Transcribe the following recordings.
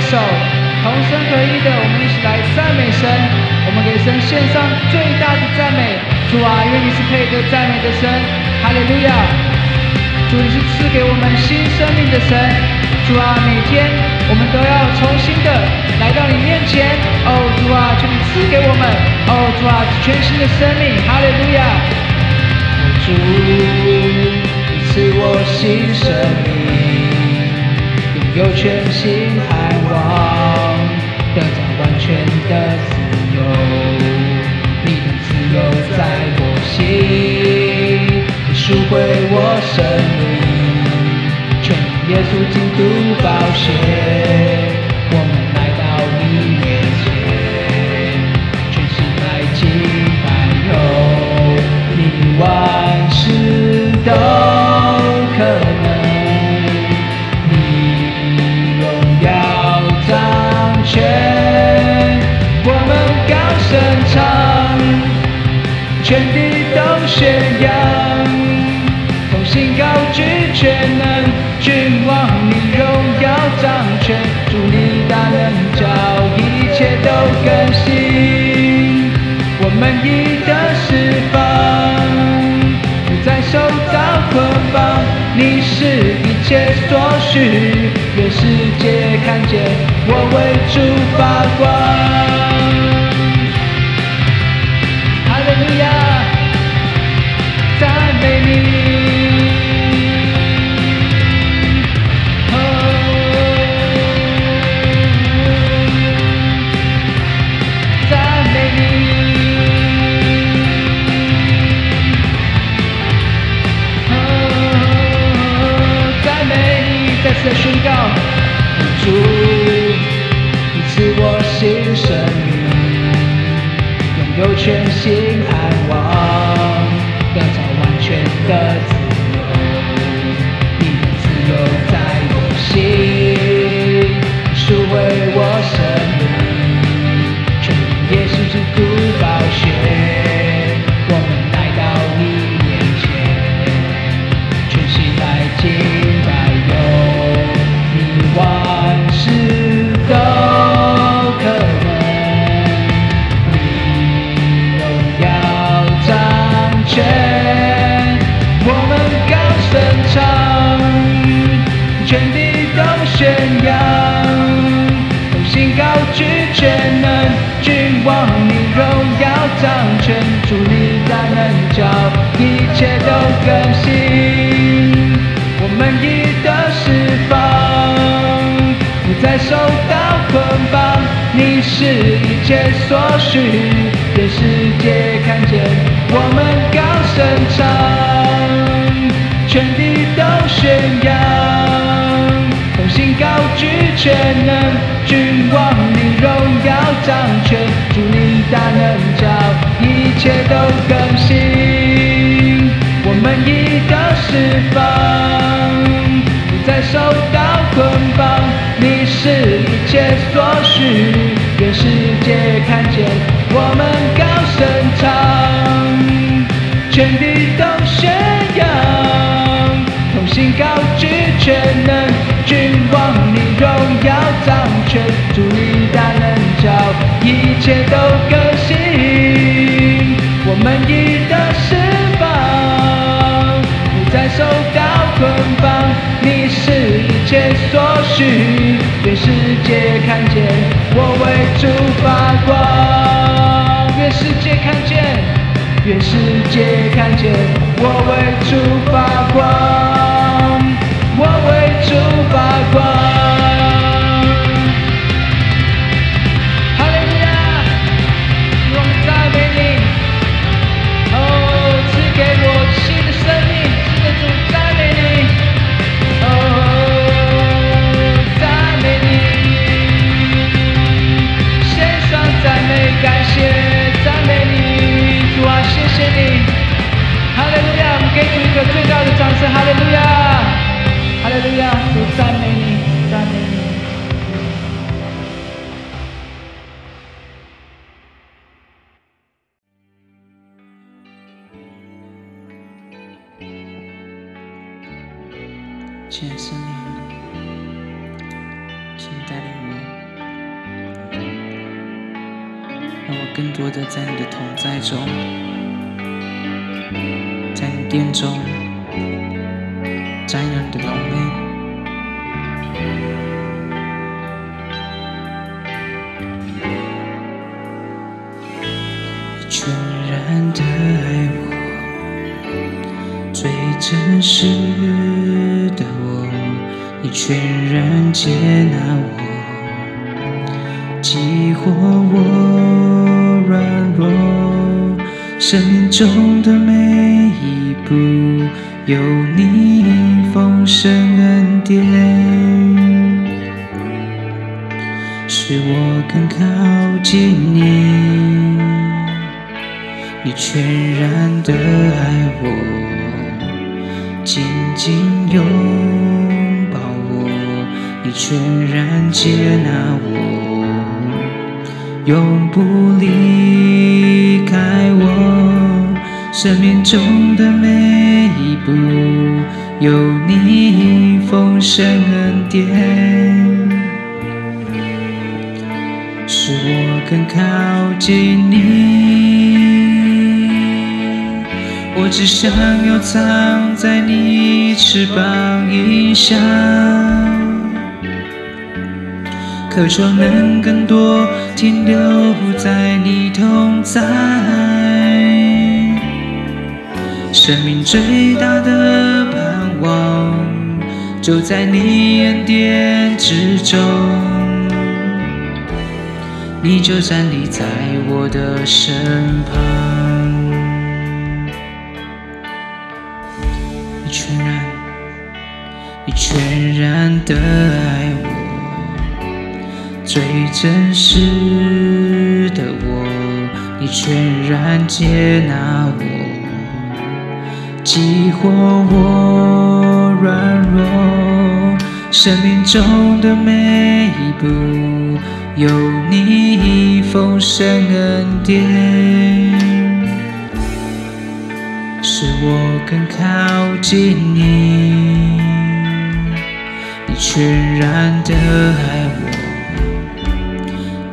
手，同声合一的，我们一起来赞美神。我们给神献上最大的赞美。主啊，愿你是配得赞美的神。哈利路亚！主，你是赐给我们新生命的神。主啊，每天我们都要重新的来到你面前。哦，主啊，求你赐给我们。哦，主啊，全新的生命。哈利路亚！主，你赐我新生命。有全新盼望得到完全的自由，你的自由在我心，赎回我生命，全耶稣基督宝血。全地都宣扬。同心高举全能君王，你荣耀掌权，祝你大能照一切都更新。我们已得释放，不再受到捆绑，你是一切所需，愿世界看见我为主发光。away. 一切都更新，我们已得释放，不再受到捆绑，你是一切所需，全世界看见，我们高声唱，全地都宣扬，同心高举全能，君王你荣耀掌权，祝你大能照，一切都更新。满意的释放不再受到捆绑你是一切所需愿世界看见我们刚所需，愿世界看见我为主发光，愿世界看见，愿世界看见我为主发光。是哈利路亚，哈利路亚，主赞美你，赞美你。谢谢你，请带领我，让我更多的在你的同在中，在你殿中。瞻仰你的荣美。你全然的爱我，最真实的我，你全然接纳我。激活我软弱，生命中的每一步有你丰盛恩典，使我更靠近你。你全然的爱我，紧紧拥抱我，你全然接纳我。永不离开我，生命中的每一步有你丰盛恩典，使我更靠近你。我只想要藏在你翅膀荫下。渴求能更多停留在你同在，生命最大的盼望就在你恩典之中，你就站立在我的身旁，你全然，你全然的爱我。最真实的我，你全然接纳我，激活我软弱，生命中的每一步有你丰盛恩典，使我更靠近你，你全然的爱我。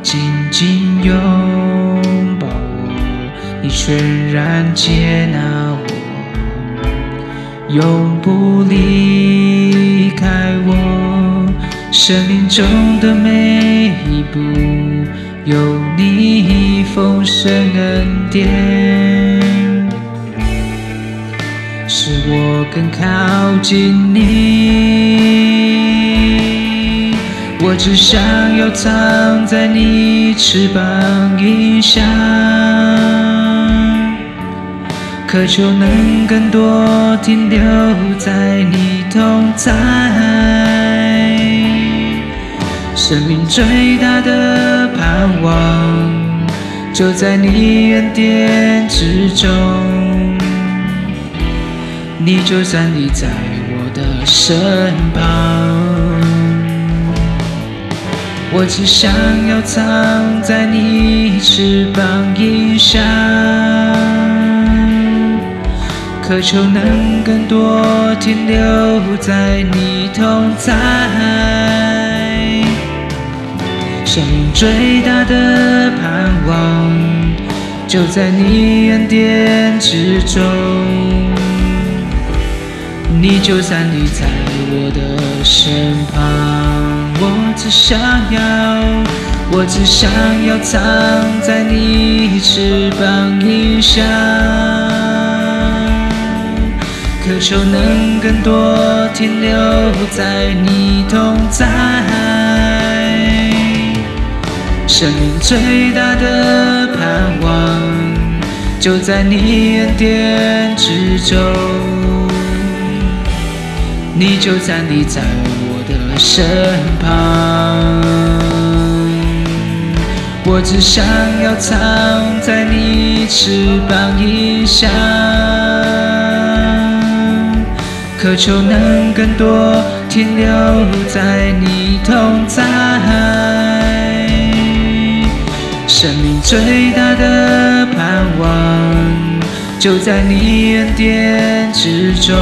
紧紧拥抱我，你全然接纳我，永不离开我。生命中的每一步有你丰盛恩典，使我更靠近你。我只想要藏在你翅膀荫下，渴求能更多停留在你同在。生命最大的盼望就在你恩典之中，你就站立在我的身旁。我只想要藏在你翅膀荫下，渴求能更多停留在你同在。生命最大的盼望就在你恩典之中，你就站立在我的身旁。我只想要，我只想要藏在你翅膀荫下，渴求能更多停留在你同在。生命最大的盼望就在你恩典之中，你就站立在我的。身旁，我只想要藏在你翅膀荫下，渴求能更多停留在你同在。生命最大的盼望就在你恩典之中。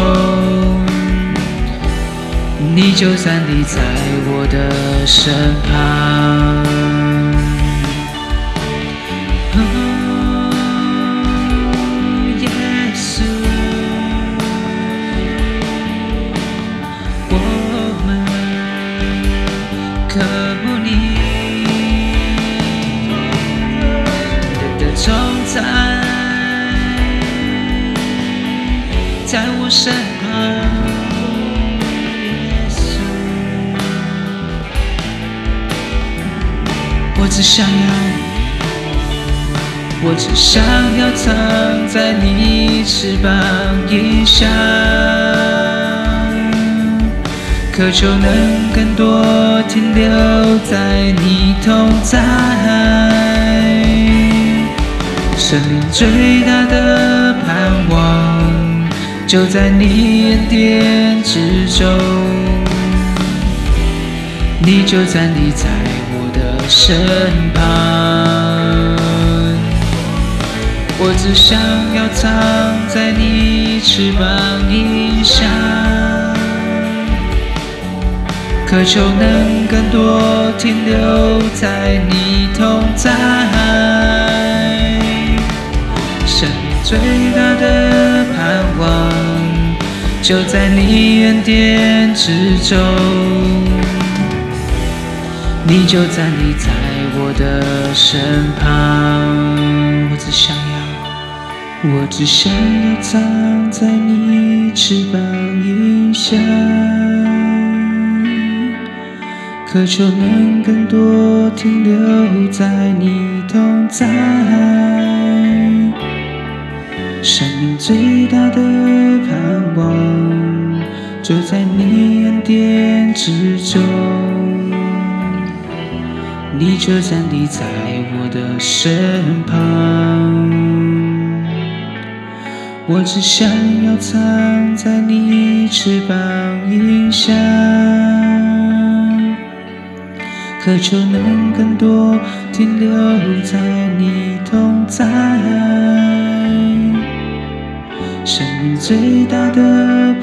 你就站立在我的身旁。在，在我身旁。我只想要，我只想要藏在你翅膀荫下，渴求能更多停留在你同在。生命最大的盼望，就在你恩典之中。你就站立在我的身旁，我只想要藏在你翅膀荫下，渴求能更多停留在你同在。最大的盼望，就在你恩典之中。你就站立在我的身旁，我只想要，我只想要藏在你翅膀荫下，渴求能更多停留在你同在。生命最大的盼望，就在你恩典之中。你就站立在我的身旁，我只想要藏在你翅膀荫下，渴求能更多停留在你同在。生命最大的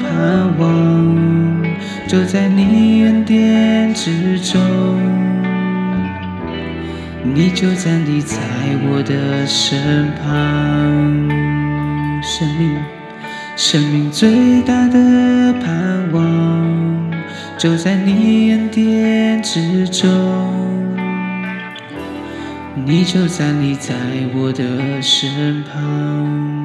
盼望，就在你恩典之中。你就站立在我的身旁，生命，生命最大的盼望，就在你恩典之中。你就站立在我的身旁。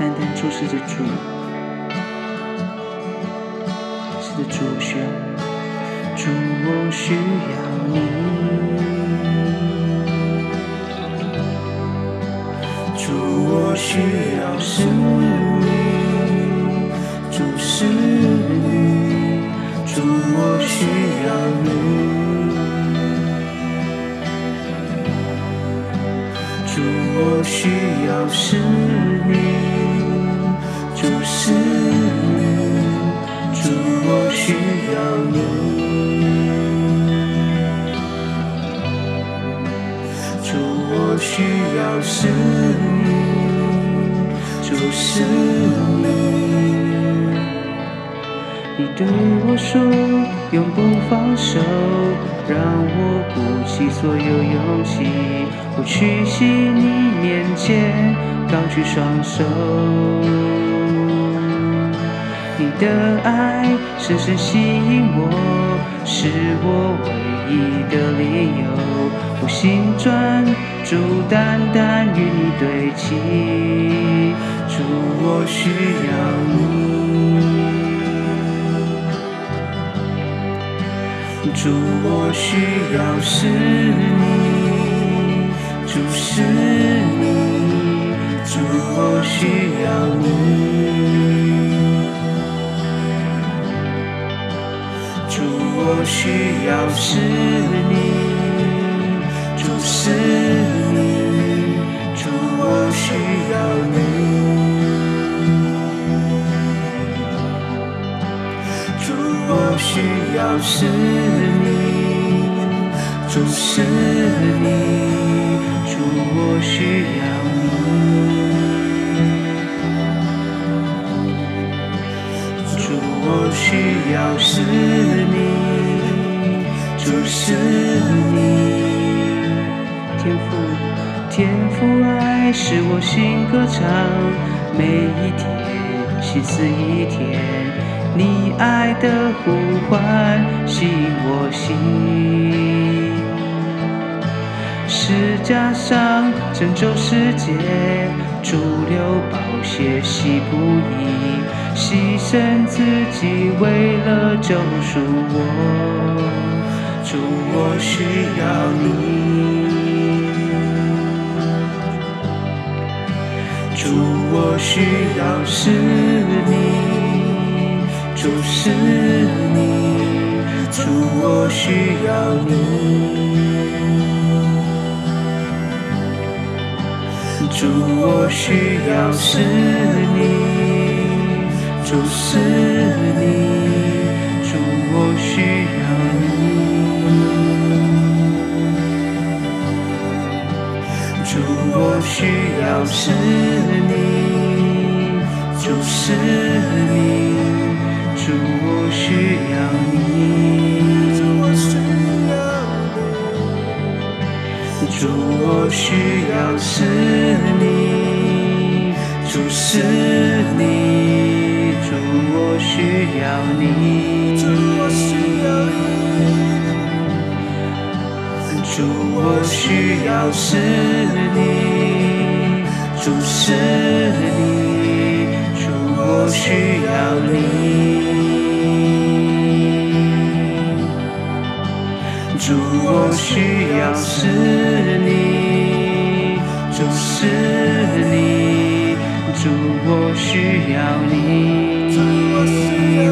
淡淡注视着主，是的，主我需要，主我需要你，主我需要是你，主是你，主我需要你，主我需要是你。是你，主我需要你，主我需要是你，主是你。你对我说，永不放手，让我鼓起所有勇气，我屈膝你面前，高举双手。你的爱深深吸引我，是我唯一的理由。我心专注，单单与你对齐。主，我需要你。主，我需要是你，主是你，主我需要你。我需要是你，主是你，主我需要你。主，我需要是你，主是你，主我需要你。主，我需要是你，是你。天赋，天赋爱使我心歌唱，每一天心思一天，你爱的呼唤吸引我心。石架上拯救世界，主流宝血洗不移，牺牲自己为了救赎我，主我需要你。主，我需要是你，主是你，主，我需要你，主，我需要是你，主是你，主，我需需要是你，主是你，主，我需要你，主，我需要是你，主是你，主，我需要你，主，我需要是你，是你，主，我需要你。主，我需要是你，主是你，主，我需要你，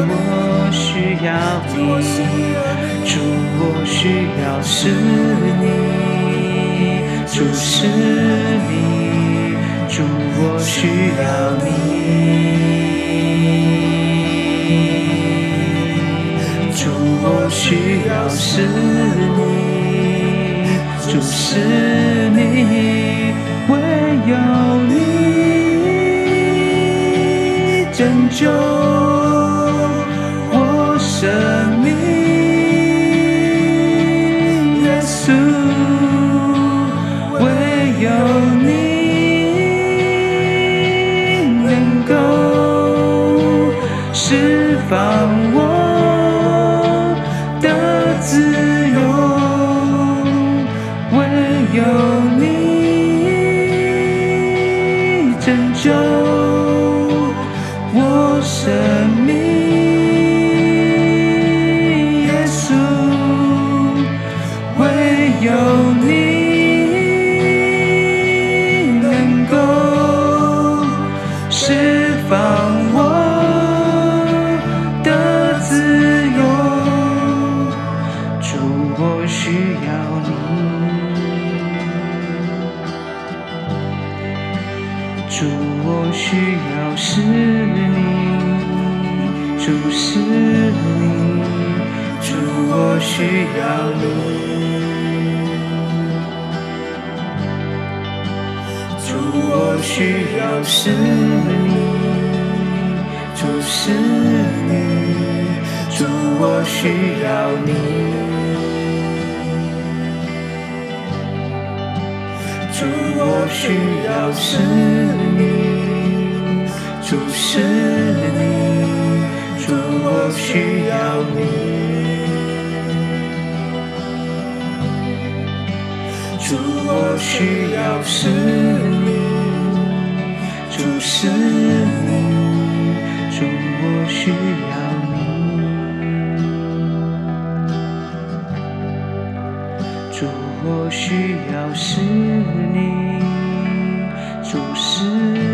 我需要你，主，我需要是你，主是你，需要你。主，我需要是你，主是你，唯有你拯救主，我需要是你，主是你，主，我需要你。主，我需要是你，主是你，主，我需要你。主，我需要是你，是你，主，我需要你。主，我需要是你，主是你，